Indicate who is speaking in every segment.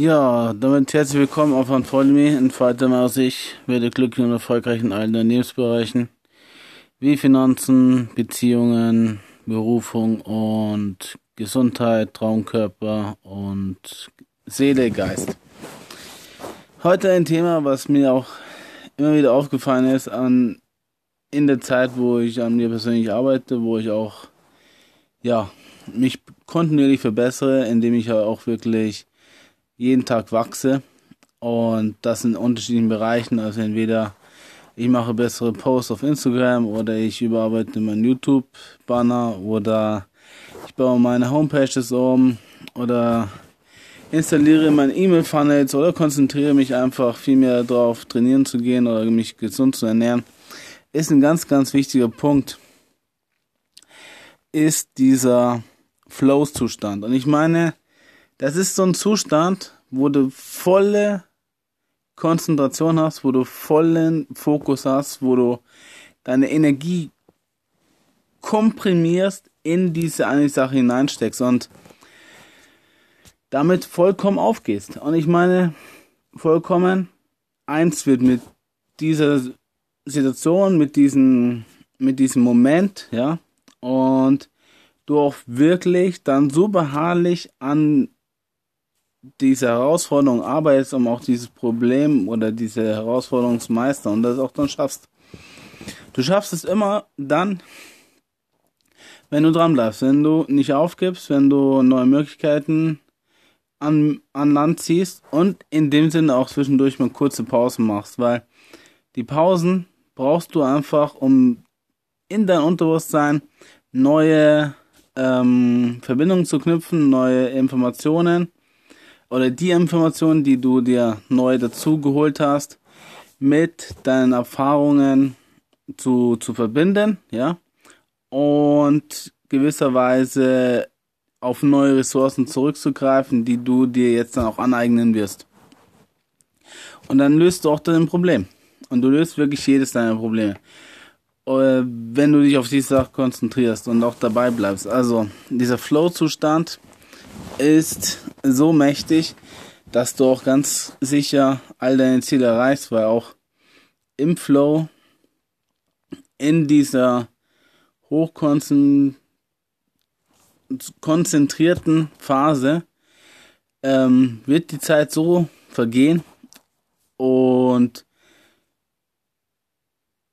Speaker 1: Ja, damit herzlich willkommen auf ein Folge Me. In weiter aus ich werde glücklich und erfolgreich in allen Lebensbereichen wie Finanzen, Beziehungen, Berufung und Gesundheit, Traumkörper und Seele, Geist. Heute ein Thema, was mir auch immer wieder aufgefallen ist an in der Zeit, wo ich an mir persönlich arbeite, wo ich auch ja mich kontinuierlich verbessere, indem ich auch wirklich jeden Tag wachse. Und das in unterschiedlichen Bereichen, also entweder ich mache bessere Posts auf Instagram oder ich überarbeite meinen YouTube-Banner oder ich baue meine Homepages um oder installiere meine E-Mail-Funnels oder konzentriere mich einfach viel mehr darauf, trainieren zu gehen oder mich gesund zu ernähren, ist ein ganz, ganz wichtiger Punkt, ist dieser Flow-Zustand. Und ich meine, das ist so ein Zustand, wo du volle Konzentration hast, wo du vollen Fokus hast, wo du deine Energie komprimierst in diese eine Sache hineinsteckst und damit vollkommen aufgehst. Und ich meine, vollkommen eins wird mit dieser Situation, mit diesem, mit diesem Moment, ja, und du auch wirklich dann so beharrlich an diese Herausforderung arbeitest, um auch dieses Problem oder diese Herausforderung zu meistern und das auch dann schaffst. Du schaffst es immer dann, wenn du dran bleibst, wenn du nicht aufgibst, wenn du neue Möglichkeiten an, an Land ziehst und in dem Sinne auch zwischendurch mal kurze Pausen machst, weil die Pausen brauchst du einfach, um in dein Unterbewusstsein neue ähm, Verbindungen zu knüpfen, neue Informationen oder die Informationen, die du dir neu dazu geholt hast, mit deinen Erfahrungen zu, zu verbinden, ja, und gewisserweise auf neue Ressourcen zurückzugreifen, die du dir jetzt dann auch aneignen wirst. Und dann löst du auch dein Problem. Und du löst wirklich jedes deiner Probleme. Äh, wenn du dich auf diese Sache konzentrierst und auch dabei bleibst. Also, dieser Flow-Zustand ist so mächtig, dass du auch ganz sicher all deine Ziele erreichst, weil auch im Flow, in dieser hochkonzentrierten Phase, ähm, wird die Zeit so vergehen und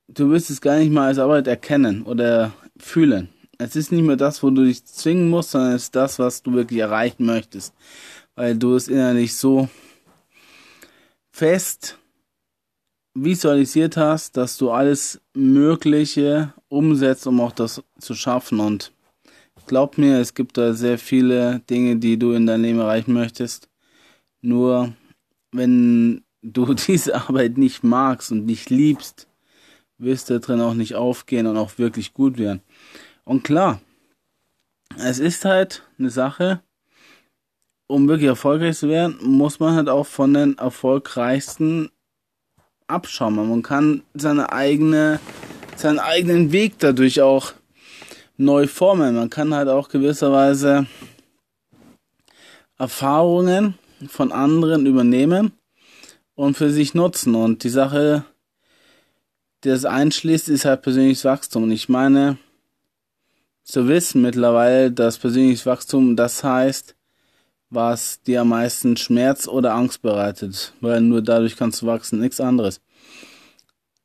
Speaker 1: du wirst es gar nicht mal als Arbeit erkennen oder fühlen. Es ist nicht mehr das, wo du dich zwingen musst, sondern es ist das, was du wirklich erreichen möchtest. Weil du es innerlich so fest visualisiert hast, dass du alles Mögliche umsetzt, um auch das zu schaffen. Und glaub mir, es gibt da sehr viele Dinge, die du in deinem Leben erreichen möchtest. Nur wenn du diese Arbeit nicht magst und nicht liebst, wirst du drin auch nicht aufgehen und auch wirklich gut werden. Und klar, es ist halt eine Sache, um wirklich erfolgreich zu werden, muss man halt auch von den erfolgreichsten abschauen. Man kann seine eigene, seinen eigenen Weg dadurch auch neu formen. Man kann halt auch gewisserweise Erfahrungen von anderen übernehmen und für sich nutzen. Und die Sache, die das einschließt, ist halt persönliches Wachstum. Und ich meine, zu wissen mittlerweile, dass persönliches Wachstum das heißt, was dir am meisten Schmerz oder Angst bereitet, weil nur dadurch kannst du wachsen, nichts anderes.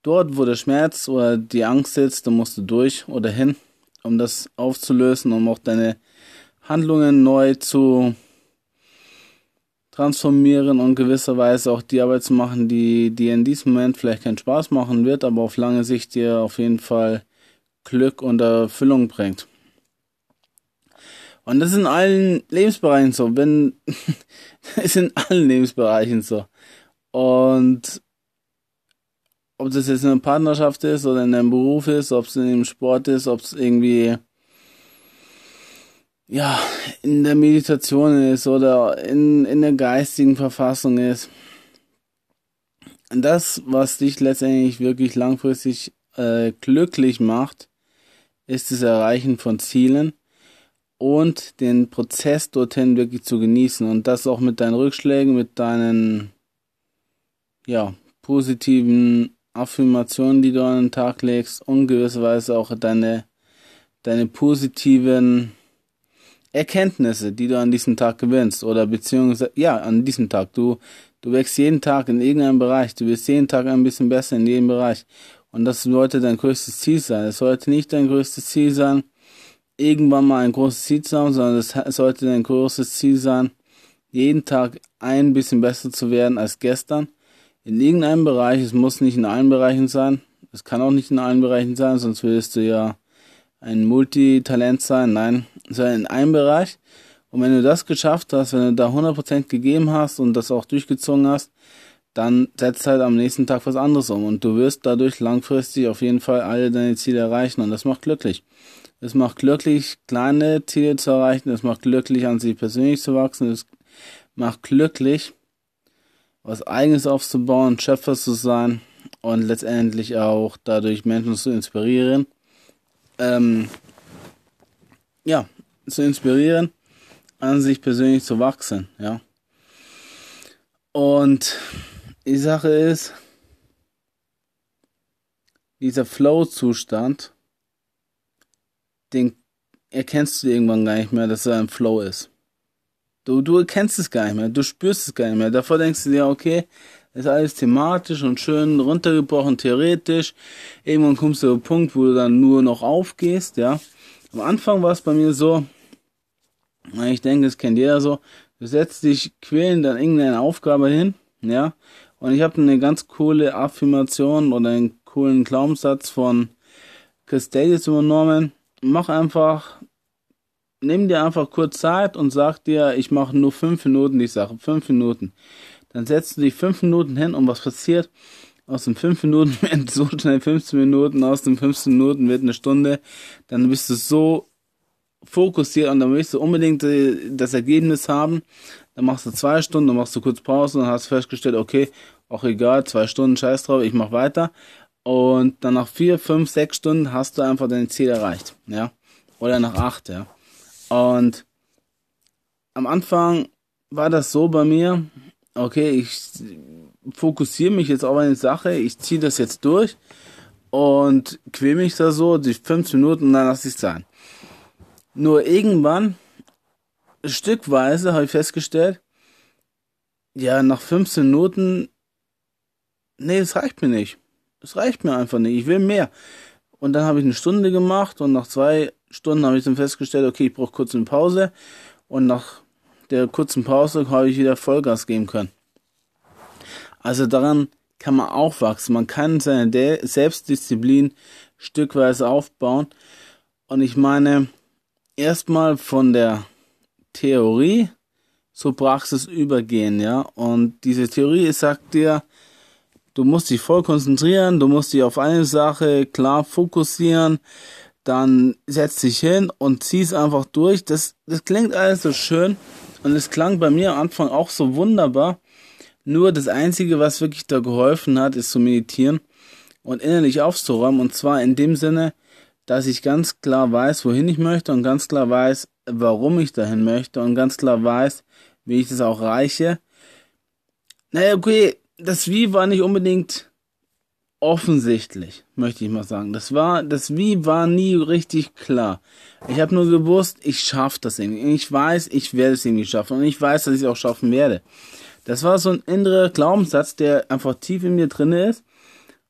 Speaker 1: Dort, wo der Schmerz oder die Angst sitzt, da musst du durch oder hin, um das aufzulösen, um auch deine Handlungen neu zu transformieren und gewisserweise auch die Arbeit zu machen, die dir in diesem Moment vielleicht keinen Spaß machen wird, aber auf lange Sicht dir auf jeden Fall Glück und Erfüllung bringt. Und das ist in allen Lebensbereichen so. Wenn, ist in allen Lebensbereichen so. Und ob das jetzt in einer Partnerschaft ist oder in einem Beruf ist, ob es in einem Sport ist, ob es irgendwie ja in der Meditation ist oder in, in der geistigen Verfassung ist. Das, was dich letztendlich wirklich langfristig äh, glücklich macht, ist das Erreichen von Zielen und den Prozess dorthin wirklich zu genießen und das auch mit deinen Rückschlägen, mit deinen ja, positiven Affirmationen, die du an den Tag legst und gewisserweise auch deine, deine positiven Erkenntnisse, die du an diesem Tag gewinnst oder beziehungsweise, ja, an diesem Tag. Du, du wächst jeden Tag in irgendeinem Bereich, du wirst jeden Tag ein bisschen besser in jedem Bereich. Und das sollte dein größtes Ziel sein. Es sollte nicht dein größtes Ziel sein, irgendwann mal ein großes Ziel zu haben, sondern es sollte dein großes Ziel sein, jeden Tag ein bisschen besser zu werden als gestern. In irgendeinem Bereich, es muss nicht in allen Bereichen sein, es kann auch nicht in allen Bereichen sein, sonst würdest du ja ein Multitalent sein. Nein, sondern in einem Bereich. Und wenn du das geschafft hast, wenn du da 100% gegeben hast und das auch durchgezogen hast, dann setzt halt am nächsten Tag was anderes um und du wirst dadurch langfristig auf jeden Fall alle deine Ziele erreichen und das macht glücklich. Es macht glücklich, kleine Ziele zu erreichen, es macht glücklich, an sich persönlich zu wachsen, es macht glücklich, was eigenes aufzubauen, Schöpfer zu sein und letztendlich auch dadurch Menschen zu inspirieren. Ähm, ja, zu inspirieren, an sich persönlich zu wachsen, ja. Und die Sache ist, dieser Flow-Zustand, den erkennst du irgendwann gar nicht mehr, dass er ein Flow ist. Du, du erkennst es gar nicht mehr, du spürst es gar nicht mehr. Davor denkst du dir, okay, ist alles thematisch und schön runtergebrochen, theoretisch. Irgendwann kommst du zu einem Punkt, wo du dann nur noch aufgehst, ja. Am Anfang war es bei mir so, ich denke, das kennt jeder so, du setzt dich quälend an irgendeine Aufgabe hin, ja, und ich habe eine ganz coole Affirmation oder einen coolen Glaubenssatz von Chris Davis übernommen. Mach einfach, nimm dir einfach kurz Zeit und sag dir, ich mache nur fünf Minuten die Sache, fünf Minuten. Dann setzt du dich fünf Minuten hin und was passiert? Aus den fünf Minuten werden so schnell 15 Minuten, aus den 15 Minuten wird eine Stunde, dann bist du so fokussiert und dann willst du unbedingt das Ergebnis haben. Dann machst du zwei Stunden, dann machst du kurz Pause und hast festgestellt, okay, auch egal, zwei Stunden, scheiß drauf, ich mach weiter. Und dann nach vier, fünf, sechs Stunden hast du einfach dein Ziel erreicht, ja. Oder nach acht, ja. Und am Anfang war das so bei mir, okay, ich fokussiere mich jetzt auf eine Sache, ich ziehe das jetzt durch und quäl mich da so, die 15 Minuten und dann lasse ich es sein. Nur irgendwann, stückweise, habe ich festgestellt, ja, nach 15 Minuten, nee, das reicht mir nicht. Das reicht mir einfach nicht. Ich will mehr. Und dann habe ich eine Stunde gemacht und nach zwei Stunden habe ich dann festgestellt, okay, ich brauche kurz eine Pause. Und nach der kurzen Pause habe ich wieder Vollgas geben können. Also daran kann man auch wachsen. Man kann seine De Selbstdisziplin stückweise aufbauen. Und ich meine, erstmal von der Theorie zur Praxis übergehen, ja. Und diese Theorie sagt dir, du musst dich voll konzentrieren, du musst dich auf eine Sache klar fokussieren, dann setz dich hin und zieh's einfach durch. Das, das klingt alles so schön und es klang bei mir am Anfang auch so wunderbar. Nur das Einzige, was wirklich da geholfen hat, ist zu meditieren und innerlich aufzuräumen. Und zwar in dem Sinne, dass ich ganz klar weiß, wohin ich möchte und ganz klar weiß, warum ich dahin möchte und ganz klar weiß, wie ich das auch reiche. Naja, okay, das Wie war nicht unbedingt offensichtlich, möchte ich mal sagen. Das war, das Wie war nie richtig klar. Ich habe nur gewusst, ich schaffe das irgendwie. Ich weiß, ich werde es irgendwie schaffen und ich weiß, dass ich es auch schaffen werde. Das war so ein innerer Glaubenssatz, der einfach tief in mir drinne ist,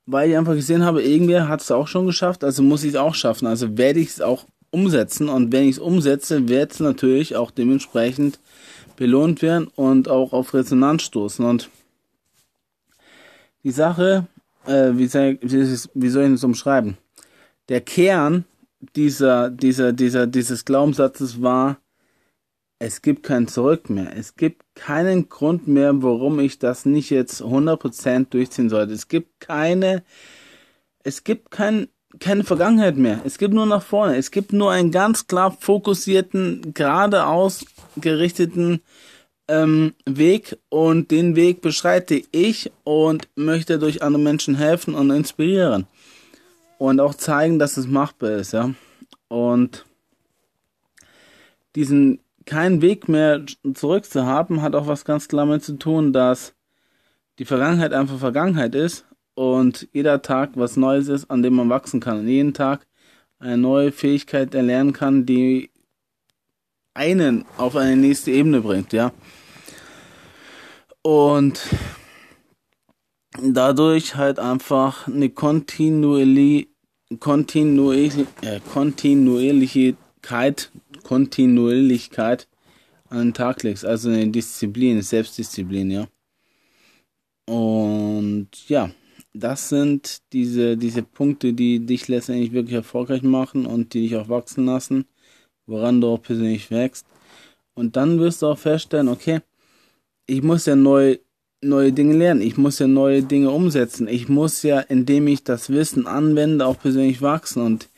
Speaker 1: weil ich einfach gesehen habe, irgendwer hat es auch schon geschafft, also muss ich es auch schaffen. Also werde ich es auch umsetzen und wenn ich es umsetze, wird es natürlich auch dementsprechend belohnt werden und auch auf Resonanz stoßen. Und die Sache, äh, wie, soll, wie soll ich das umschreiben? Der Kern dieser, dieser, dieser, dieses Glaubenssatzes war, es gibt kein Zurück mehr. Es gibt keinen Grund mehr, warum ich das nicht jetzt 100% durchziehen sollte. Es gibt keine, es gibt kein, keine Vergangenheit mehr. Es gibt nur nach vorne. Es gibt nur einen ganz klar fokussierten, geradeaus gerichteten ähm, Weg und den Weg beschreite ich und möchte durch andere Menschen helfen und inspirieren und auch zeigen, dass es machbar ist, ja. Und diesen keinen Weg mehr zurück zu haben, hat auch was ganz klar mit zu tun, dass die Vergangenheit einfach Vergangenheit ist und jeder Tag was Neues ist, an dem man wachsen kann. Und jeden Tag eine neue Fähigkeit erlernen kann, die einen auf eine nächste Ebene bringt, ja. Und dadurch halt einfach eine kontinuierliche, kontinuierliche, äh, Kontinuierlichkeit, Kontinuierlichkeit an den Tag legst. Also eine Disziplin, eine Selbstdisziplin, ja. Und ja, das sind diese, diese Punkte, die dich letztendlich wirklich erfolgreich machen und die dich auch wachsen lassen, woran du auch persönlich wächst. Und dann wirst du auch feststellen, okay, ich muss ja neu, neue Dinge lernen, ich muss ja neue Dinge umsetzen, ich muss ja, indem ich das Wissen anwende, auch persönlich wachsen. Und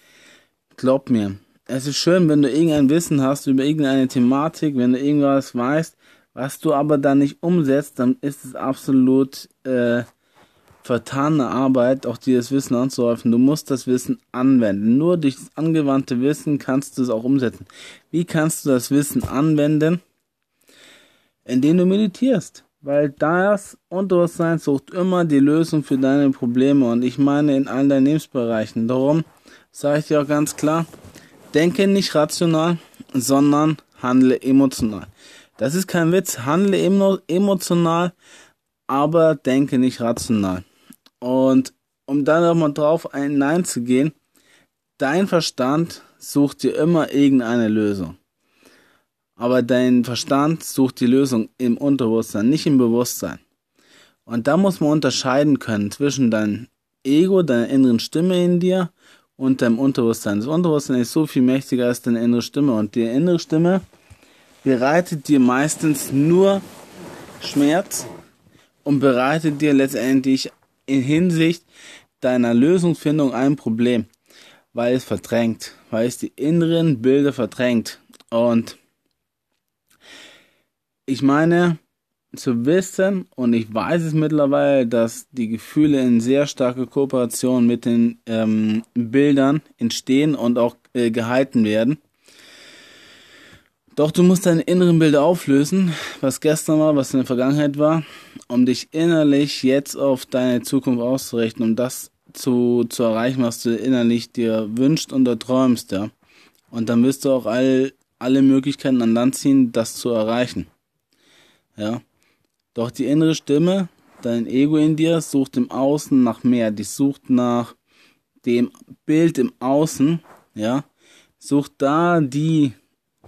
Speaker 1: glaub mir, es ist schön, wenn du irgendein Wissen hast über irgendeine Thematik, wenn du irgendwas weißt, was du aber dann nicht umsetzt, dann ist es absolut äh, vertane Arbeit, auch dir das Wissen anzuhäufen. Du musst das Wissen anwenden. Nur durch das angewandte Wissen kannst du es auch umsetzen. Wie kannst du das Wissen anwenden? Indem du meditierst. Weil das Unterbewusstsein sucht immer die Lösung für deine Probleme und ich meine in allen deinen Lebensbereichen. Darum sage ich dir auch ganz klar, denke nicht rational, sondern handle emotional. Das ist kein Witz, handle emotional, aber denke nicht rational. Und um dann nochmal drauf hineinzugehen, dein Verstand sucht dir immer irgendeine Lösung. Aber dein Verstand sucht die Lösung im Unterbewusstsein, nicht im Bewusstsein. Und da muss man unterscheiden können zwischen deinem Ego, deiner inneren Stimme in dir und deinem Unterbewusstsein. Das Unterbewusstsein ist so viel mächtiger als deine innere Stimme. Und die innere Stimme bereitet dir meistens nur Schmerz und bereitet dir letztendlich in Hinsicht deiner Lösungsfindung ein Problem, weil es verdrängt, weil es die inneren Bilder verdrängt. Und ich meine zu wissen, und ich weiß es mittlerweile, dass die Gefühle in sehr starker Kooperation mit den ähm, Bildern entstehen und auch äh, gehalten werden. Doch du musst deine inneren Bilder auflösen, was gestern war, was in der Vergangenheit war, um dich innerlich jetzt auf deine Zukunft auszurichten, um das zu, zu erreichen, was du innerlich dir wünschst und erträumst, ja. Und dann wirst du auch all, alle Möglichkeiten an Land ziehen, das zu erreichen. Ja. Doch die innere Stimme, dein Ego in dir, sucht im Außen nach mehr. Die sucht nach dem Bild im Außen, ja. Sucht da die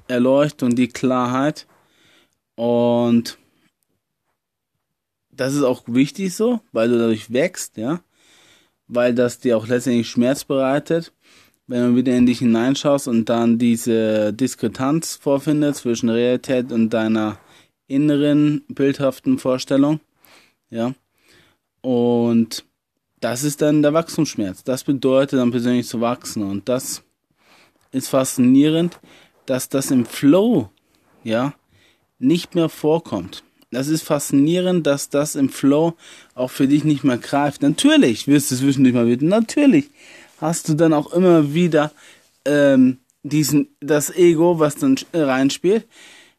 Speaker 1: Erleuchtung, die Klarheit. Und das ist auch wichtig so, weil du dadurch wächst, ja. Weil das dir auch letztendlich Schmerz bereitet. Wenn du wieder in dich hineinschaust und dann diese Diskretanz vorfindest zwischen Realität und deiner inneren bildhaften Vorstellung, ja. Und das ist dann der Wachstumsschmerz. Das bedeutet dann persönlich zu wachsen und das ist faszinierend, dass das im Flow, ja, nicht mehr vorkommt. Das ist faszinierend, dass das im Flow auch für dich nicht mehr greift. Natürlich wirst du es zwischendurch mal wieder. Natürlich hast du dann auch immer wieder ähm, diesen das Ego, was dann reinspielt.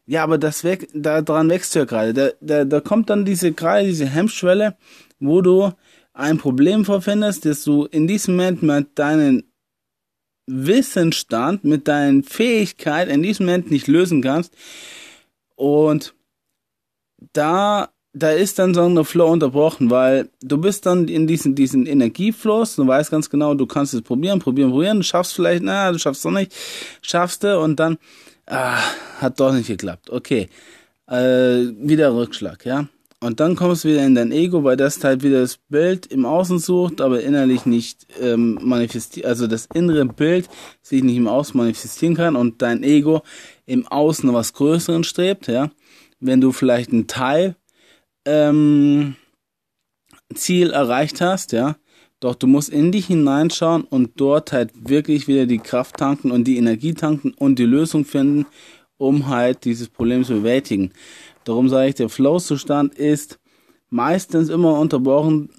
Speaker 1: Ja, aber das weg, daran wächst du ja gerade. Da, da, da kommt dann diese gerade diese Hemmschwelle, wo du ein Problem vorfindest, dass du in diesem Moment mit deinen Wissensstand, mit deinen Fähigkeiten in diesem Moment nicht lösen kannst. Und da, da ist dann so eine Flow unterbrochen, weil du bist dann in diesen, diesen Energiefluss, du weißt ganz genau, du kannst es probieren, probieren, probieren, du schaffst vielleicht, na, du schaffst es doch nicht, schaffst du und dann, ah, hat doch nicht geklappt. Okay, äh, wieder Rückschlag, ja. Und dann kommst du wieder in dein Ego, weil das halt wieder das Bild im Außen sucht, aber innerlich nicht ähm, manifestiert, also das innere Bild sich nicht im Außen manifestieren kann und dein Ego im Außen was Größeren strebt, ja. Wenn du vielleicht ein Teil ähm, Ziel erreicht hast, ja, doch du musst in dich hineinschauen und dort halt wirklich wieder die Kraft tanken und die Energie tanken und die Lösung finden, um halt dieses Problem zu bewältigen. Darum sage ich, der Flow-Zustand ist meistens immer unterbrochen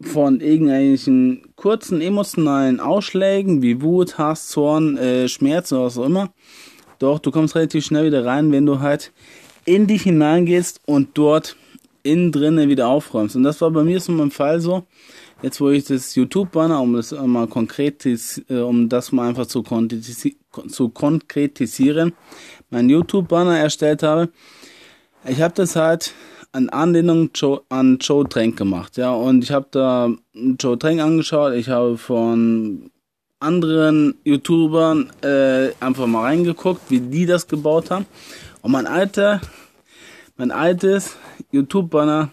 Speaker 1: von irgendwelchen kurzen emotionalen Ausschlägen wie Wut, Hass, Zorn, äh, Schmerz oder was auch immer. Doch, du kommst relativ schnell wieder rein, wenn du halt in dich hineingehst und dort innen drinnen wieder aufräumst. Und das war bei mir so mein Fall so. Jetzt, wo ich das YouTube-Banner, um das mal konkret, äh, um das mal einfach zu, zu konkretisieren, mein YouTube-Banner erstellt habe, ich habe das halt an Anlehnung an Joe Trank gemacht, ja, und ich habe da Joe Trank angeschaut, ich habe von anderen YouTubern äh, einfach mal reingeguckt, wie die das gebaut haben. Und mein alter, mein altes YouTube-Banner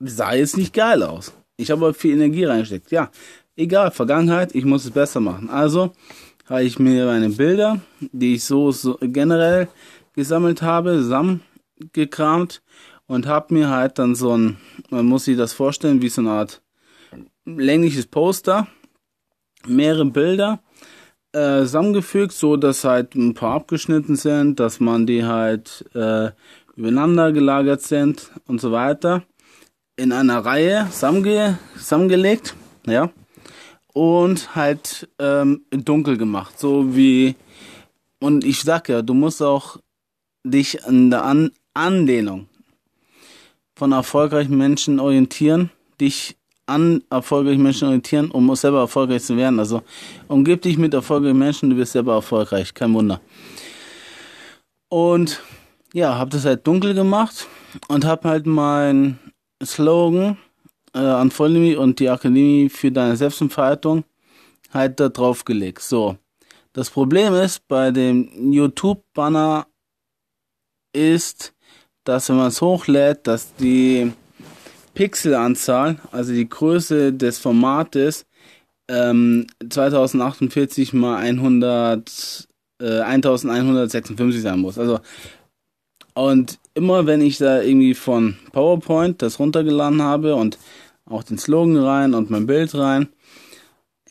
Speaker 1: sah jetzt nicht geil aus. Ich habe viel Energie reingesteckt. Ja, egal, Vergangenheit, ich muss es besser machen. Also habe ich mir meine Bilder, die ich so, so generell gesammelt habe, zusammengekramt und habe mir halt dann so ein, man muss sich das vorstellen, wie so eine Art längliches Poster, mehrere Bilder äh, zusammengefügt, so dass halt ein paar abgeschnitten sind, dass man die halt äh, übereinander gelagert sind und so weiter. In einer Reihe zusammenge zusammengelegt, ja. Und halt ähm, dunkel gemacht, so wie und ich sag ja, du musst auch dich an der an Anlehnung von erfolgreichen Menschen orientieren, dich an erfolgreichen Menschen orientieren, um selber erfolgreich zu werden. Also umgib dich mit erfolgreichen Menschen, du wirst selber erfolgreich, kein Wunder. Und ja, habe das halt dunkel gemacht und habe halt mein Slogan äh, an Vollnimi und die Akademie für deine Selbstentfaltung halt da drauf gelegt. So. Das Problem ist, bei dem YouTube-Banner ist, dass wenn man es hochlädt, dass die Pixelanzahl, also die Größe des Formates, ähm, 2048 mal 100, äh, 1156 sein muss. Also, und immer wenn ich da irgendwie von PowerPoint das runtergeladen habe und auch den Slogan rein und mein Bild rein,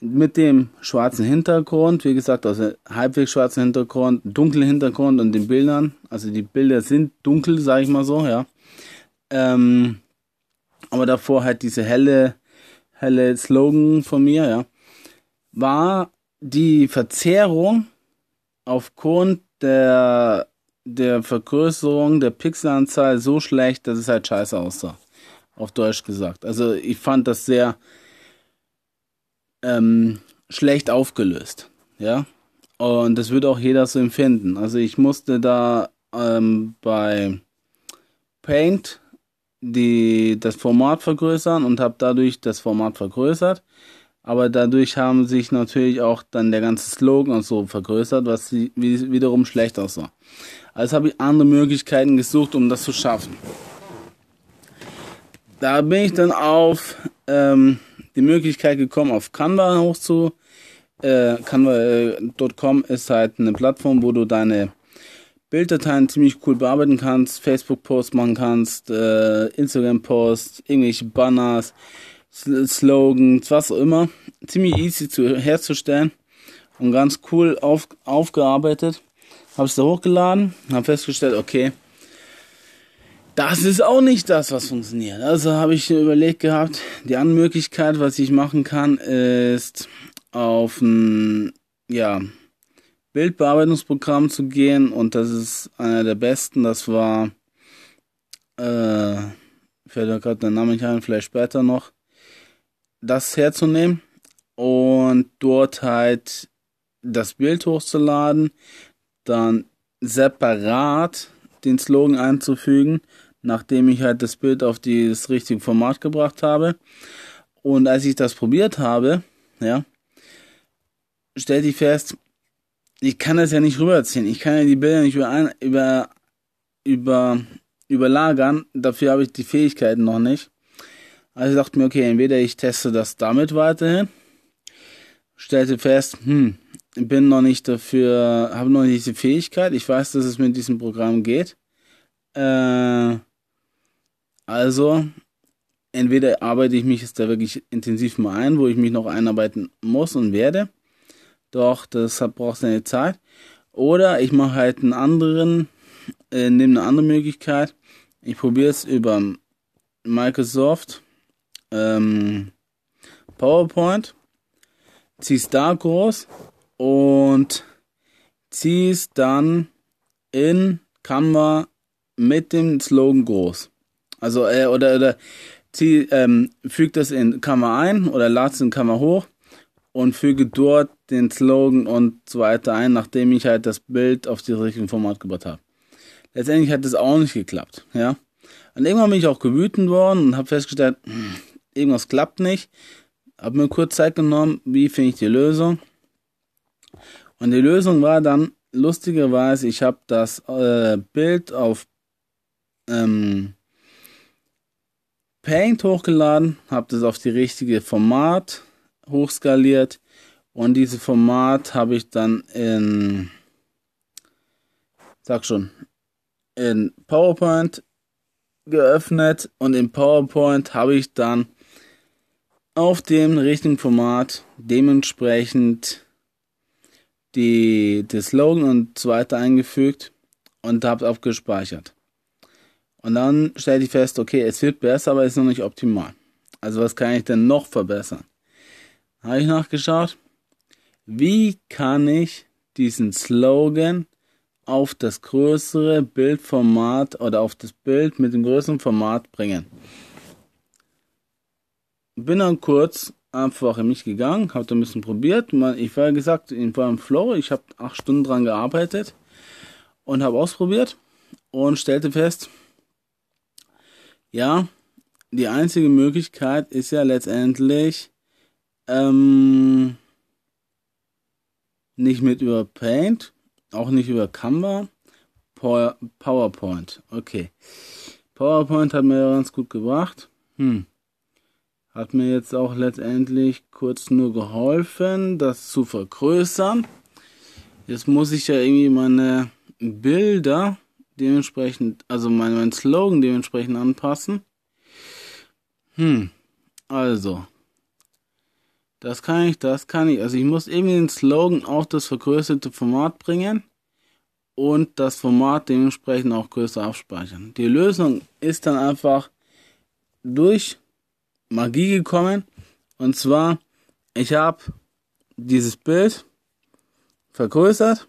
Speaker 1: mit dem schwarzen Hintergrund, wie gesagt, also halbwegs schwarzen Hintergrund, dunklen Hintergrund und den Bildern, also die Bilder sind dunkel, sage ich mal so, ja. Ähm, aber davor halt diese helle, helle Slogan von mir, ja, war die Verzerrung aufgrund der, der Vergrößerung der Pixelanzahl so schlecht, dass es halt scheiße aussah. Auf Deutsch gesagt. Also ich fand das sehr ähm, schlecht aufgelöst, ja. Und das würde auch jeder so empfinden. Also ich musste da ähm, bei Paint die, das Format vergrößern und habe dadurch das Format vergrößert. Aber dadurch haben sich natürlich auch dann der ganze Slogan und so vergrößert, was wiederum schlecht aussah. Also habe ich andere Möglichkeiten gesucht, um das zu schaffen. Da bin ich dann auf ähm, die Möglichkeit gekommen, auf Canva hochzu. Äh, Canva.com ist halt eine Plattform, wo du deine Bilddateien ziemlich cool bearbeiten kannst, Facebook-Posts machen kannst, äh, Instagram-Posts, irgendwelche Banners, Slogans, was auch immer. Ziemlich easy zu, herzustellen und ganz cool auf, aufgearbeitet. Habe es da hochgeladen, habe festgestellt, okay, das ist auch nicht das, was funktioniert. Also habe ich überlegt gehabt, die andere Möglichkeit, was ich machen kann, ist auf ein, ja, Bildbearbeitungsprogramm zu gehen und das ist einer der besten. Das war, äh, fällt mir gerade der Name nicht ein, vielleicht später noch, das herzunehmen und dort halt das Bild hochzuladen, dann separat den Slogan einzufügen, nachdem ich halt das Bild auf das richtige Format gebracht habe. Und als ich das probiert habe, ja, stellte ich fest, ich kann das ja nicht rüberziehen. Ich kann ja die Bilder nicht über, über, über, überlagern. Dafür habe ich die Fähigkeiten noch nicht. Also ich dachte mir, okay, entweder ich teste das damit weiterhin, stellte fest, hm, bin noch nicht dafür, habe noch nicht diese Fähigkeit. Ich weiß, dass es mit diesem Programm geht. Äh, also, entweder arbeite ich mich jetzt da wirklich intensiv mal ein, wo ich mich noch einarbeiten muss und werde doch, das braucht seine Zeit. Oder ich mache halt einen anderen, äh, nehme eine andere Möglichkeit. Ich probiere es über Microsoft ähm, PowerPoint, ziehe es da groß und ziehe es dann in Canva mit dem Slogan groß. Also, äh, oder, oder zieh, ähm, füg das in Canva ein oder lad es in Canva hoch und füge dort den Slogan und so weiter ein, nachdem ich halt das Bild auf das richtige Format gebracht habe. Letztendlich hat das auch nicht geklappt, ja. Und irgendwann bin ich auch gewütend worden und habe festgestellt, hm, irgendwas klappt nicht. Habe mir kurz Zeit genommen, wie finde ich die Lösung. Und die Lösung war dann, lustigerweise, ich habe das äh, Bild auf ähm, Paint hochgeladen, habe das auf die richtige Format hochskaliert und dieses Format habe ich dann in, sag schon, in PowerPoint geöffnet und in PowerPoint habe ich dann auf dem richtigen Format dementsprechend die, die Slogan und so weiter eingefügt und habe es abgespeichert. Und dann stellte ich fest, okay, es wird besser, aber es ist noch nicht optimal. Also was kann ich denn noch verbessern? Habe ich nachgeschaut, wie kann ich diesen Slogan auf das größere Bildformat oder auf das Bild mit dem größeren Format bringen. Bin dann kurz einfach in mich gegangen, habe da ein bisschen probiert. Ich war gesagt, ich war im Flow, ich habe acht Stunden dran gearbeitet und habe ausprobiert und stellte fest, ja, die einzige Möglichkeit ist ja letztendlich ähm, nicht mit über Paint, auch nicht über Canva, PowerPoint. Okay. PowerPoint hat mir ganz gut gebracht. Hm. Hat mir jetzt auch letztendlich kurz nur geholfen, das zu vergrößern. Jetzt muss ich ja irgendwie meine Bilder dementsprechend, also mein, mein Slogan dementsprechend anpassen. Hm, also. Das kann ich, das kann ich. Also ich muss irgendwie den Slogan auf das vergrößerte Format bringen und das Format dementsprechend auch größer abspeichern. Die Lösung ist dann einfach durch Magie gekommen. Und zwar, ich habe dieses Bild vergrößert,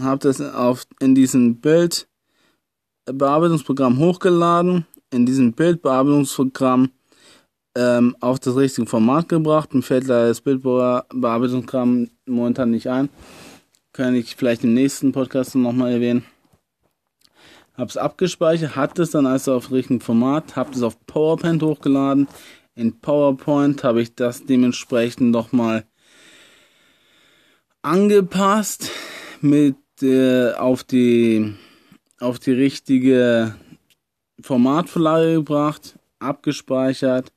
Speaker 1: habe das auf, in diesem Bildbearbeitungsprogramm hochgeladen, in diesem Bildbearbeitungsprogramm ähm, auf das richtige Format gebracht. Mir fällt leider das Bildbearbeitungsprogramm momentan nicht ein. Kann ich vielleicht im nächsten Podcast nochmal erwähnen. Hab's abgespeichert, hatte es dann also auf richtigen Format, hab es auf PowerPoint hochgeladen. In PowerPoint habe ich das dementsprechend nochmal angepasst mit äh, auf die auf die richtige Formatvorlage gebracht, abgespeichert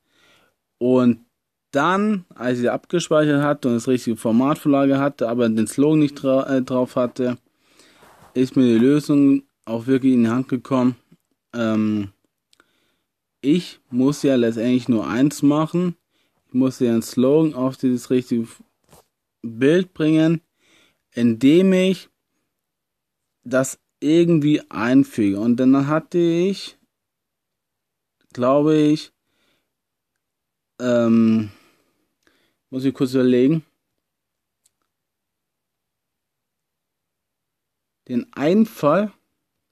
Speaker 1: und dann, als ich abgespeichert hatte und das richtige Formatvorlage hatte, aber den Slogan nicht dra äh, drauf hatte, ist mir die Lösung auch wirklich in die Hand gekommen. Ähm, ich muss ja letztendlich nur eins machen. Ich muss ja einen Slogan auf dieses richtige Bild bringen, indem ich das irgendwie einfüge. Und dann hatte ich, glaube ich, ähm, muss ich kurz überlegen. Den Einfall,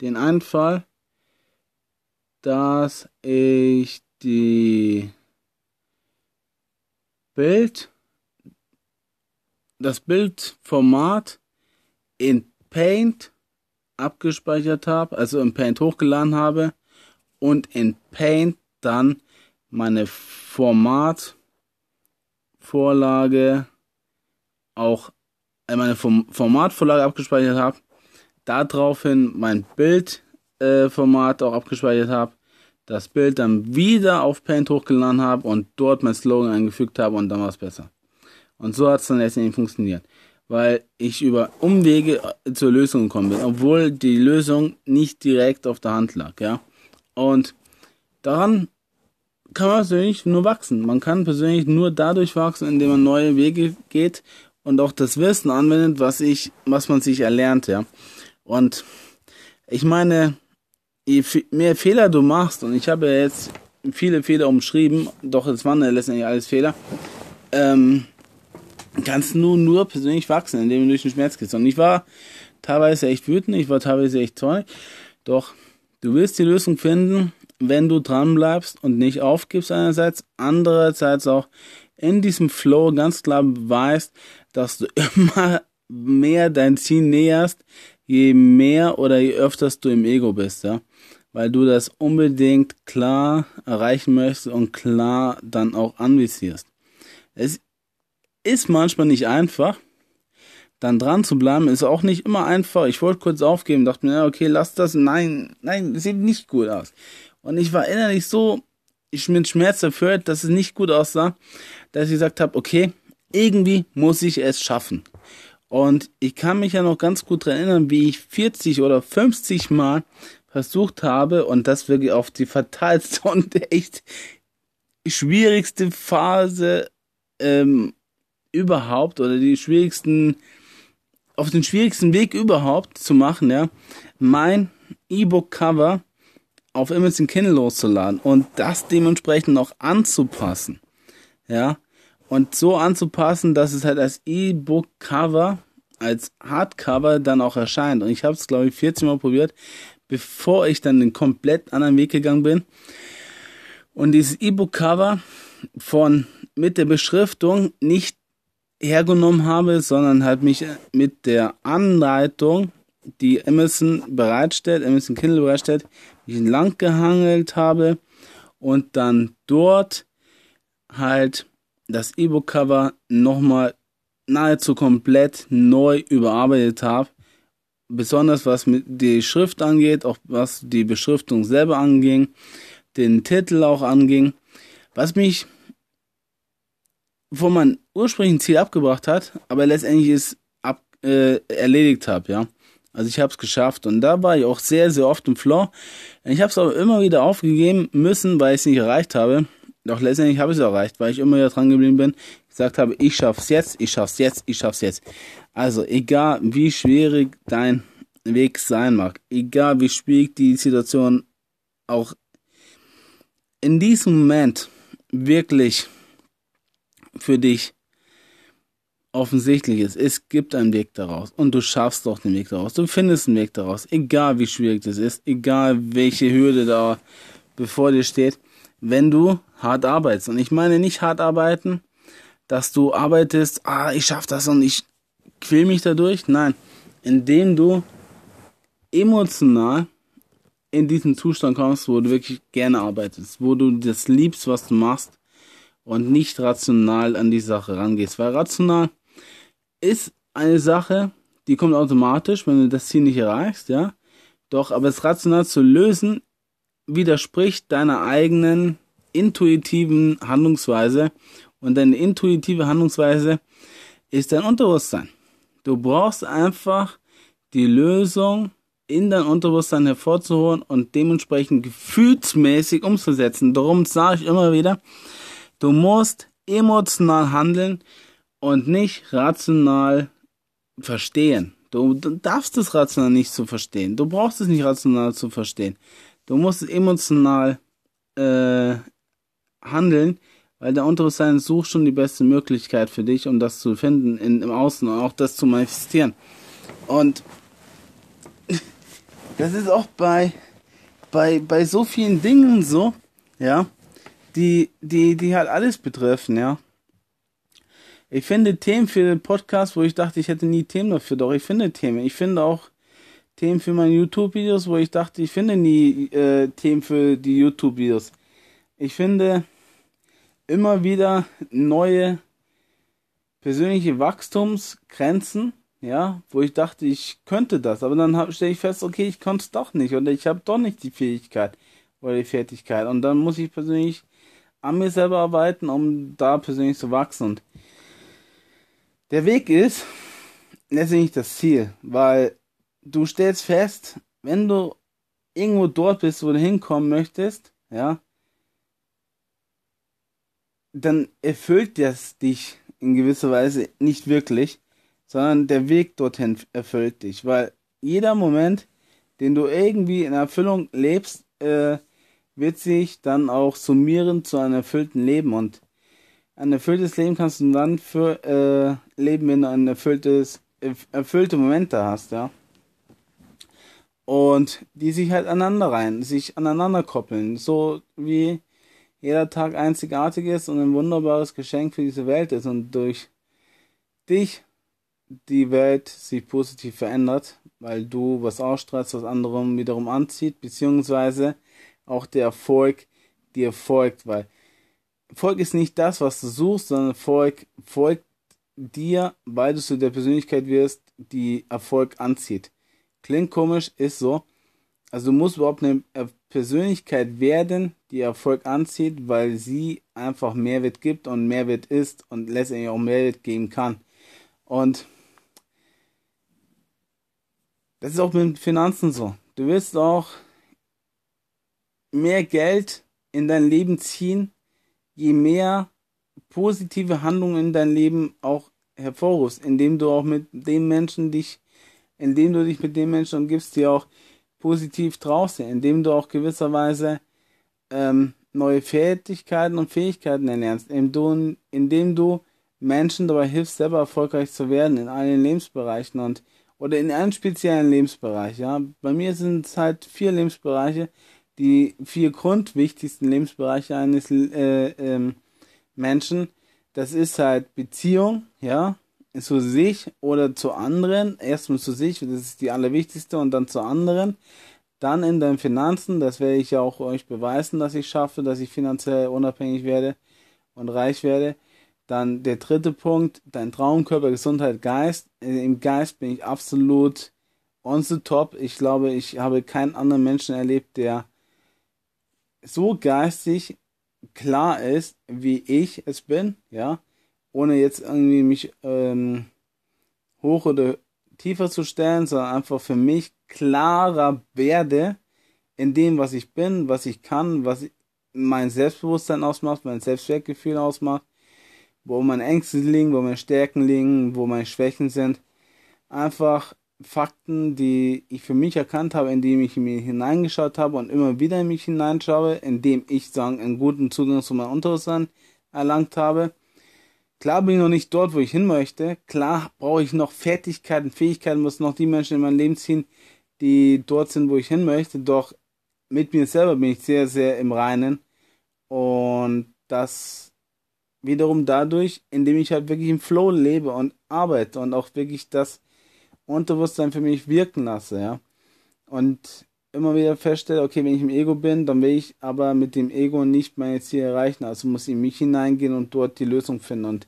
Speaker 1: den Einfall, dass ich die Bild, das Bildformat in Paint abgespeichert habe, also in Paint hochgeladen habe und in Paint dann meine Formatvorlage auch äh, meine Formatvorlage abgespeichert habe, daraufhin mein Bildformat äh, auch abgespeichert habe, das Bild dann wieder auf Paint hochgeladen habe und dort mein Slogan eingefügt habe und dann war es besser. Und so hat es dann letztendlich funktioniert. Weil ich über Umwege äh, zur Lösung gekommen bin, obwohl die Lösung nicht direkt auf der Hand lag, ja. Und daran kann man persönlich nur wachsen. Man kann persönlich nur dadurch wachsen, indem man neue Wege geht und auch das Wissen anwendet, was ich, was man sich erlernt, ja. Und ich meine, je mehr Fehler du machst, und ich habe ja jetzt viele Fehler umschrieben, doch es waren ja letztendlich alles Fehler, ähm, kannst du nur persönlich wachsen, indem du durch den Schmerz gehst. Und ich war teilweise echt wütend, ich war teilweise echt zornig. Doch du wirst die Lösung finden, wenn du dran bleibst und nicht aufgibst einerseits, andererseits auch in diesem Flow ganz klar weißt, dass du immer mehr dein Ziel näherst, je mehr oder je öfters du im Ego bist, ja. Weil du das unbedingt klar erreichen möchtest und klar dann auch anvisierst. Es ist manchmal nicht einfach, dann dran zu bleiben, ist auch nicht immer einfach. Ich wollte kurz aufgeben, dachte mir, okay, lass das. Nein, nein, sieht nicht gut aus. Und ich war innerlich so, ich mit Schmerz erfüllt, dass es nicht gut aussah, dass ich gesagt habe, okay, irgendwie muss ich es schaffen. Und ich kann mich ja noch ganz gut daran erinnern, wie ich 40 oder 50 Mal versucht habe und das wirklich auf die fatalste und echt schwierigste Phase ähm, überhaupt oder die schwierigsten auf den schwierigsten Weg überhaupt zu machen, ja, mein E-Book-Cover auf Amazon Kindle loszuladen und das dementsprechend auch anzupassen, ja, und so anzupassen, dass es halt als E-Book-Cover, als Hardcover dann auch erscheint. Und ich habe es, glaube ich, 14 Mal probiert, bevor ich dann den komplett anderen Weg gegangen bin. Und dieses E-Book-Cover von mit der Beschriftung nicht hergenommen habe, sondern halt mich mit der Anleitung, die Amazon bereitstellt, Amazon Kindle bereitstellt, mich lang gehangelt habe und dann dort halt das E-Book-Cover nochmal nahezu komplett neu überarbeitet habe. Besonders was mit die Schrift angeht, auch was die Beschriftung selber anging, den Titel auch anging. Was mich von meinem ursprünglichen Ziel abgebracht hat, aber letztendlich ist ab, äh, erledigt habe, ja. Also ich habe es geschafft und da war ich auch sehr, sehr oft im Floor. Ich habe es aber immer wieder aufgegeben müssen, weil ich es nicht erreicht habe. Doch letztendlich habe ich es erreicht, weil ich immer wieder dran geblieben bin. Gesagt habe, ich schaff's jetzt, ich schaff's jetzt, ich schaff's jetzt. Also egal wie schwierig dein Weg sein mag, egal wie schwierig die Situation auch in diesem Moment wirklich für dich offensichtlich ist. Es gibt einen Weg daraus und du schaffst doch den Weg daraus. Du findest einen Weg daraus, egal wie schwierig das ist, egal welche Hürde da bevor dir steht, wenn du hart arbeitest. Und ich meine nicht hart arbeiten, dass du arbeitest, ah, ich schaff das und ich quäl mich dadurch. Nein, indem du emotional in diesen Zustand kommst, wo du wirklich gerne arbeitest, wo du das liebst, was du machst und nicht rational an die Sache rangehst. Weil rational ist eine Sache, die kommt automatisch, wenn du das Ziel nicht erreichst, ja. Doch, aber es rational zu lösen, widerspricht deiner eigenen intuitiven Handlungsweise. Und deine intuitive Handlungsweise ist dein Unterbewusstsein. Du brauchst einfach die Lösung in dein Unterbewusstsein hervorzuholen und dementsprechend gefühlsmäßig umzusetzen. Darum sage ich immer wieder, Du musst emotional handeln und nicht rational verstehen. Du, darfst es rational nicht zu verstehen. Du brauchst es nicht rational zu verstehen. Du musst emotional äh, handeln, weil der Unterbewusstsein sucht schon die beste Möglichkeit für dich, um das zu finden in, im Außen und auch das zu manifestieren. Und das ist auch bei, bei, bei so vielen Dingen so, ja die, die, die halt alles betreffen, ja. Ich finde Themen für den Podcast, wo ich dachte, ich hätte nie Themen dafür, doch ich finde Themen. Ich finde auch Themen für meine YouTube-Videos, wo ich dachte, ich finde nie äh, Themen für die YouTube-Videos. Ich finde immer wieder neue persönliche Wachstumsgrenzen, ja, wo ich dachte, ich könnte das, aber dann stelle ich fest, okay, ich konnte es doch nicht oder ich habe doch nicht die Fähigkeit oder die Fertigkeit und dann muss ich persönlich an mir selber arbeiten, um da persönlich zu wachsen. Und der Weg ist letztendlich das Ziel, weil du stellst fest, wenn du irgendwo dort bist, wo du hinkommen möchtest, ja, dann erfüllt das dich in gewisser Weise nicht wirklich, sondern der Weg dorthin erfüllt dich, weil jeder Moment, den du irgendwie in Erfüllung lebst, äh, wird sich dann auch summieren zu einem erfüllten Leben. Und ein erfülltes Leben kannst du dann für äh, leben, wenn du ein erfülltes erfüllte Momente hast, ja. und die sich halt aneinander rein, sich aneinander koppeln, so wie jeder Tag einzigartig ist und ein wunderbares Geschenk für diese Welt ist und durch dich die Welt sich positiv verändert, weil du was ausstrahlst, was anderem wiederum anzieht, beziehungsweise auch der Erfolg dir folgt, weil Erfolg ist nicht das, was du suchst, sondern Erfolg folgt dir, weil du zu der Persönlichkeit wirst, die Erfolg anzieht. Klingt komisch, ist so. Also du musst überhaupt eine Persönlichkeit werden, die Erfolg anzieht, weil sie einfach Mehrwert gibt und Mehrwert ist und letztendlich auch Mehrwert geben kann. Und das ist auch mit Finanzen so. Du wirst auch mehr Geld in dein Leben ziehen, je mehr positive Handlungen in dein Leben auch hervorrufst, indem du auch mit den Menschen dich, indem du dich mit den Menschen umgibst, die auch positiv draußen, indem du auch gewisserweise ähm, neue Fertigkeiten und Fähigkeiten erlernst, indem du, indem du Menschen dabei hilfst, selber erfolgreich zu werden in allen Lebensbereichen und oder in einem speziellen Lebensbereich. Ja, bei mir sind es halt vier Lebensbereiche, die vier grundwichtigsten Lebensbereiche eines äh, ähm, Menschen. Das ist halt Beziehung, ja, zu sich oder zu anderen. Erstmal zu sich, das ist die allerwichtigste, und dann zu anderen. Dann in deinen Finanzen, das werde ich ja auch euch beweisen, dass ich schaffe, dass ich finanziell unabhängig werde und reich werde. Dann der dritte Punkt, dein Traumkörper, Gesundheit, Geist. Im Geist bin ich absolut on the top. Ich glaube, ich habe keinen anderen Menschen erlebt, der so geistig klar ist, wie ich es bin, ja, ohne jetzt irgendwie mich ähm, hoch oder tiefer zu stellen, sondern einfach für mich klarer werde in dem, was ich bin, was ich kann, was mein Selbstbewusstsein ausmacht, mein Selbstwertgefühl ausmacht wo meine Ängste liegen, wo meine Stärken liegen, wo meine Schwächen sind. Einfach Fakten, die ich für mich erkannt habe, indem ich in mich hineingeschaut habe und immer wieder in mich hineinschaue, indem ich sagen, einen guten Zugang zu meinem Unterbewusstsein erlangt habe. Klar bin ich noch nicht dort, wo ich hin möchte. Klar brauche ich noch Fertigkeiten, Fähigkeiten, muss noch die Menschen in mein Leben ziehen, die dort sind, wo ich hin möchte. Doch mit mir selber bin ich sehr, sehr im Reinen. Und das wiederum dadurch, indem ich halt wirklich im Flow lebe und arbeite und auch wirklich das Unterbewusstsein für mich wirken lasse, ja. Und immer wieder feststelle, okay, wenn ich im Ego bin, dann will ich aber mit dem Ego nicht meine Ziele erreichen, also muss ich in mich hineingehen und dort die Lösung finden und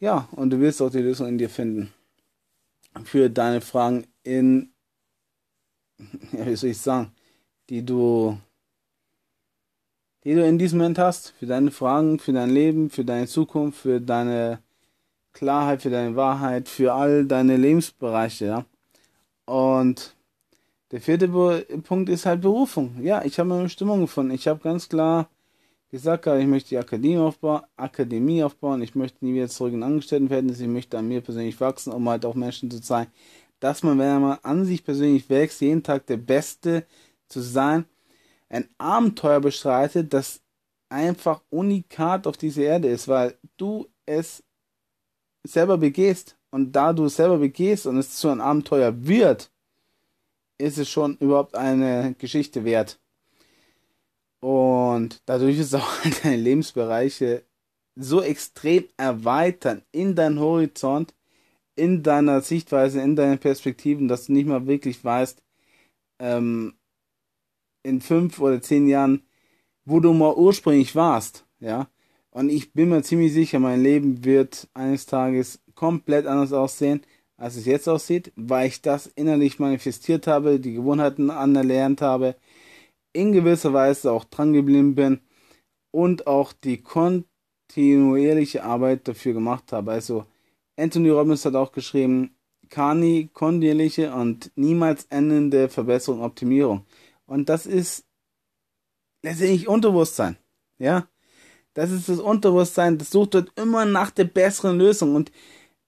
Speaker 1: ja, und du willst auch die Lösung in dir finden. Für deine Fragen in, ja, wie soll ich sagen, die du die du in diesem Moment hast, für deine Fragen, für dein Leben, für deine Zukunft, für deine Klarheit, für deine Wahrheit, für all deine Lebensbereiche, ja. Und der vierte Punkt ist halt Berufung. Ja, ich habe eine Bestimmung gefunden. Ich habe ganz klar gesagt, ich möchte die Akademie aufbauen, Akademie aufbauen. Ich möchte nie wieder zurück in Angestelltenverhältnis. Ich möchte an mir persönlich wachsen, um halt auch Menschen zu zeigen, dass man, wenn man an sich persönlich wächst, jeden Tag der Beste zu sein ein Abenteuer bestreitet, das einfach unikat auf dieser Erde ist, weil du es selber begehst und da du es selber begehst und es zu einem Abenteuer wird, ist es schon überhaupt eine Geschichte wert. Und dadurch ist auch deine Lebensbereiche so extrem erweitern in deinen Horizont, in deiner Sichtweise, in deinen Perspektiven, dass du nicht mal wirklich weißt, ähm, in fünf oder zehn Jahren, wo du mal ursprünglich warst, ja. Und ich bin mir ziemlich sicher, mein Leben wird eines Tages komplett anders aussehen, als es jetzt aussieht, weil ich das innerlich manifestiert habe, die Gewohnheiten anerlernt habe, in gewisser Weise auch dran geblieben bin und auch die kontinuierliche Arbeit dafür gemacht habe. Also Anthony Robbins hat auch geschrieben, Kani, kontinuierliche und niemals endende Verbesserung, Optimierung. Und das ist letztendlich Unterbewusstsein. Ja. Das ist das Unterbewusstsein, das sucht dort immer nach der besseren Lösung. Und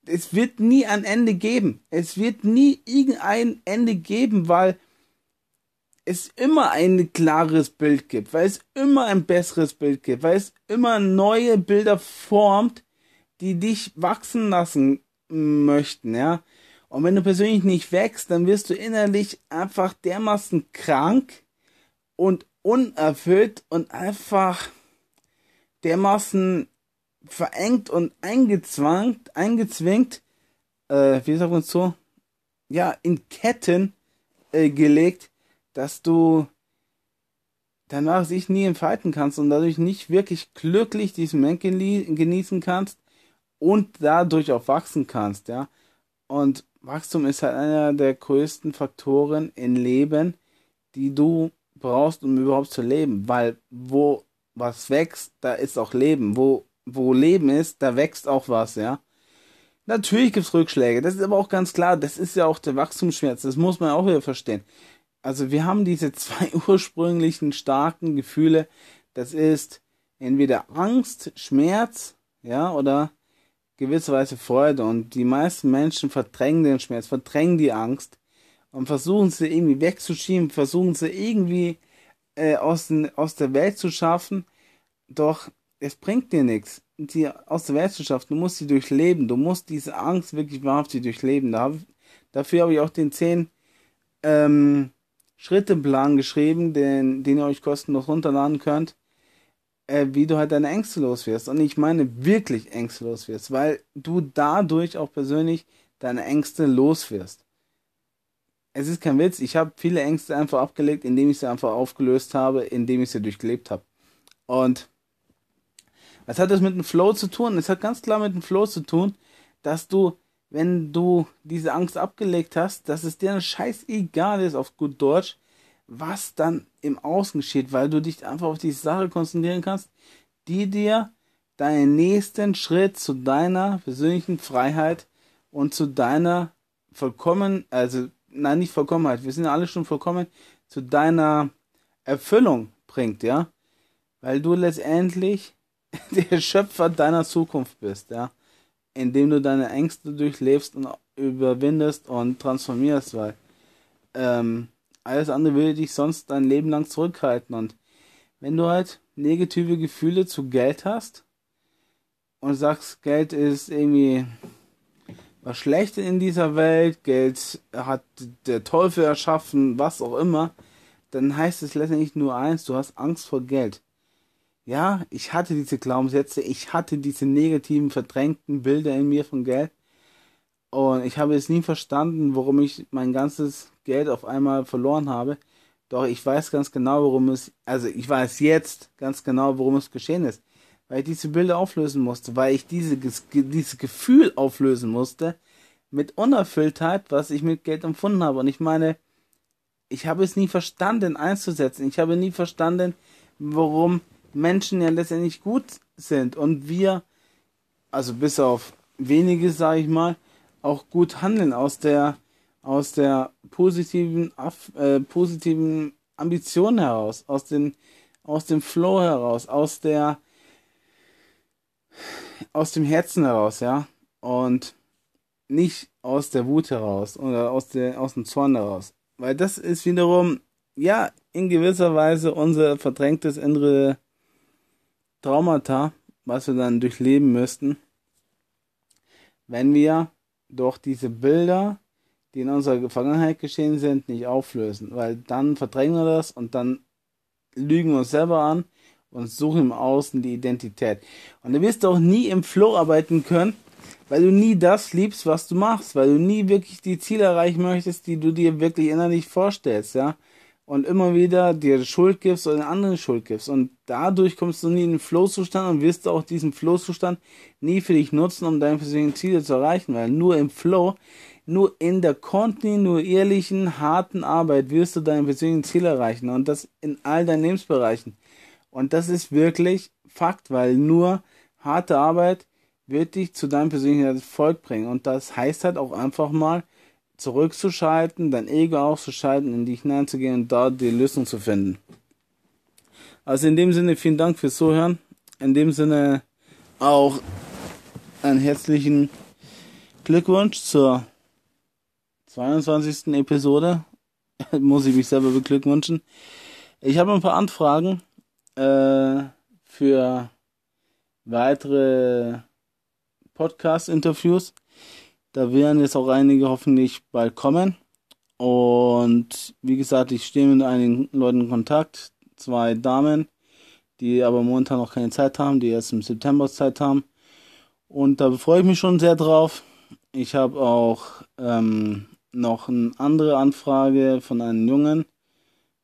Speaker 1: es wird nie ein Ende geben. Es wird nie irgendein Ende geben, weil es immer ein klares Bild gibt, weil es immer ein besseres Bild gibt, weil es immer neue Bilder formt, die dich wachsen lassen möchten, ja. Und wenn du persönlich nicht wächst, dann wirst du innerlich einfach dermaßen krank und unerfüllt und einfach dermaßen verengt und eingezwangt, eingezwängt, äh, wie sagt man so, ja, in Ketten äh, gelegt, dass du danach sich nie entfalten kannst und dadurch nicht wirklich glücklich diesen Moment genießen kannst und dadurch auch wachsen kannst, ja. Und Wachstum ist halt einer der größten Faktoren im Leben, die du brauchst, um überhaupt zu leben, weil wo was wächst, da ist auch Leben. Wo, wo Leben ist, da wächst auch was, ja. Natürlich gibt's Rückschläge, das ist aber auch ganz klar, das ist ja auch der Wachstumsschmerz, das muss man auch wieder verstehen. Also wir haben diese zwei ursprünglichen starken Gefühle, das ist entweder Angst, Schmerz, ja, oder gewisserweise Freude. Und die meisten Menschen verdrängen den Schmerz, verdrängen die Angst und versuchen sie irgendwie wegzuschieben, versuchen sie irgendwie äh, aus, den, aus der Welt zu schaffen, doch es bringt dir nichts, sie aus der Welt zu schaffen. Du musst sie durchleben, du musst diese Angst wirklich wahrhaftig durchleben. Da hab, dafür habe ich auch den 10 ähm, Schritteplan geschrieben, den, den ihr euch kostenlos runterladen könnt, äh, wie du halt deine Ängste los wirst. Und ich meine wirklich Ängste los wirst, weil du dadurch auch persönlich deine Ängste los wirst es ist kein Witz, ich habe viele Ängste einfach abgelegt, indem ich sie einfach aufgelöst habe, indem ich sie durchgelebt habe. Und was hat das mit dem Flow zu tun? Es hat ganz klar mit dem Flow zu tun, dass du, wenn du diese Angst abgelegt hast, dass es dir scheißegal ist, auf gut Deutsch, was dann im Außen geschieht, weil du dich einfach auf diese Sache konzentrieren kannst, die dir deinen nächsten Schritt zu deiner persönlichen Freiheit und zu deiner vollkommen, also nein, nicht Vollkommenheit, wir sind ja alle schon vollkommen, zu deiner Erfüllung bringt, ja. Weil du letztendlich der Schöpfer deiner Zukunft bist, ja. Indem du deine Ängste durchlebst und überwindest und transformierst, weil ähm, alles andere würde dich sonst dein Leben lang zurückhalten. Und wenn du halt negative Gefühle zu Geld hast und sagst, Geld ist irgendwie was Schlechtes in dieser Welt, Geld hat der Teufel erschaffen, was auch immer, dann heißt es letztendlich nur eins, du hast Angst vor Geld. Ja, ich hatte diese Glaubenssätze, ich hatte diese negativen, verdrängten Bilder in mir von Geld. Und ich habe es nie verstanden, warum ich mein ganzes Geld auf einmal verloren habe. Doch ich weiß ganz genau, warum es, also ich weiß jetzt ganz genau, warum es geschehen ist weil ich diese Bilder auflösen musste, weil ich diese, dieses Gefühl auflösen musste mit Unerfülltheit, was ich mit Geld empfunden habe. Und ich meine, ich habe es nie verstanden einzusetzen. Ich habe nie verstanden, warum Menschen ja letztendlich gut sind und wir, also bis auf wenige, sage ich mal, auch gut handeln aus der aus der positiven äh, positiven Ambition heraus, aus den aus dem Flow heraus, aus der aus dem Herzen heraus, ja. Und nicht aus der Wut heraus oder aus, der, aus dem Zorn heraus. Weil das ist wiederum, ja, in gewisser Weise unser verdrängtes innere Traumata, was wir dann durchleben müssten, wenn wir doch diese Bilder, die in unserer Vergangenheit geschehen sind, nicht auflösen. Weil dann verdrängen wir das und dann lügen wir uns selber an und suchen im Außen die Identität. Und du wirst auch nie im Flow arbeiten können, weil du nie das liebst, was du machst, weil du nie wirklich die Ziele erreichen möchtest, die du dir wirklich innerlich vorstellst, ja. Und immer wieder dir Schuld gibst oder den anderen Schuld gibst. Und dadurch kommst du nie in den Flow-Zustand und wirst auch diesen Flow-Zustand nie für dich nutzen, um deine persönlichen Ziele zu erreichen, weil nur im Flow, nur in der kontinuierlichen, harten Arbeit wirst du deine persönlichen Ziele erreichen und das in all deinen Lebensbereichen. Und das ist wirklich Fakt, weil nur harte Arbeit wird dich zu deinem persönlichen Erfolg bringen. Und das heißt halt auch einfach mal zurückzuschalten, dein Ego auszuschalten, in dich hineinzugehen und dort die Lösung zu finden. Also in dem Sinne vielen Dank fürs Zuhören. In dem Sinne auch einen herzlichen Glückwunsch zur 22. Episode. Muss ich mich selber beglückwünschen. Ich habe ein paar Anfragen äh, für weitere Podcast-Interviews. Da werden jetzt auch einige hoffentlich bald kommen. Und wie gesagt, ich stehe mit einigen Leuten in Kontakt. Zwei Damen, die aber momentan noch keine Zeit haben, die erst im September Zeit haben. Und da freue ich mich schon sehr drauf. Ich habe auch ähm, noch eine andere Anfrage von einem jungen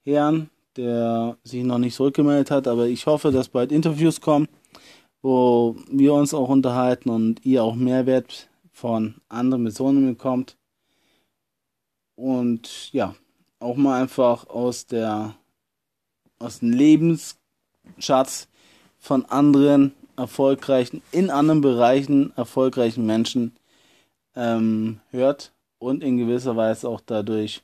Speaker 1: Herrn, der sich noch nicht zurückgemeldet hat, aber ich hoffe, dass bald Interviews kommen, wo wir uns auch unterhalten und ihr auch Mehrwert von anderen Personen bekommt. Und ja, auch mal einfach aus der aus dem Lebensschatz von anderen erfolgreichen, in anderen Bereichen erfolgreichen Menschen ähm, hört und in gewisser Weise auch dadurch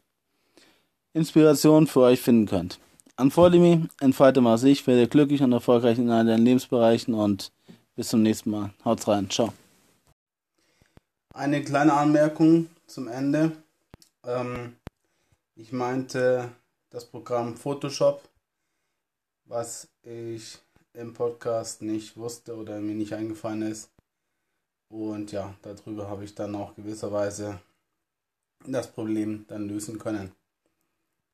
Speaker 1: Inspiration für euch finden könnt. Antworte mir, entfalte mal sich, werde glücklich und erfolgreich in allen Lebensbereichen und bis zum nächsten Mal. Haut rein, ciao. Eine kleine Anmerkung zum Ende. Ähm, ich meinte das Programm Photoshop, was ich im Podcast nicht wusste oder mir nicht eingefallen ist. Und ja, darüber habe ich dann auch gewisserweise das Problem dann lösen können.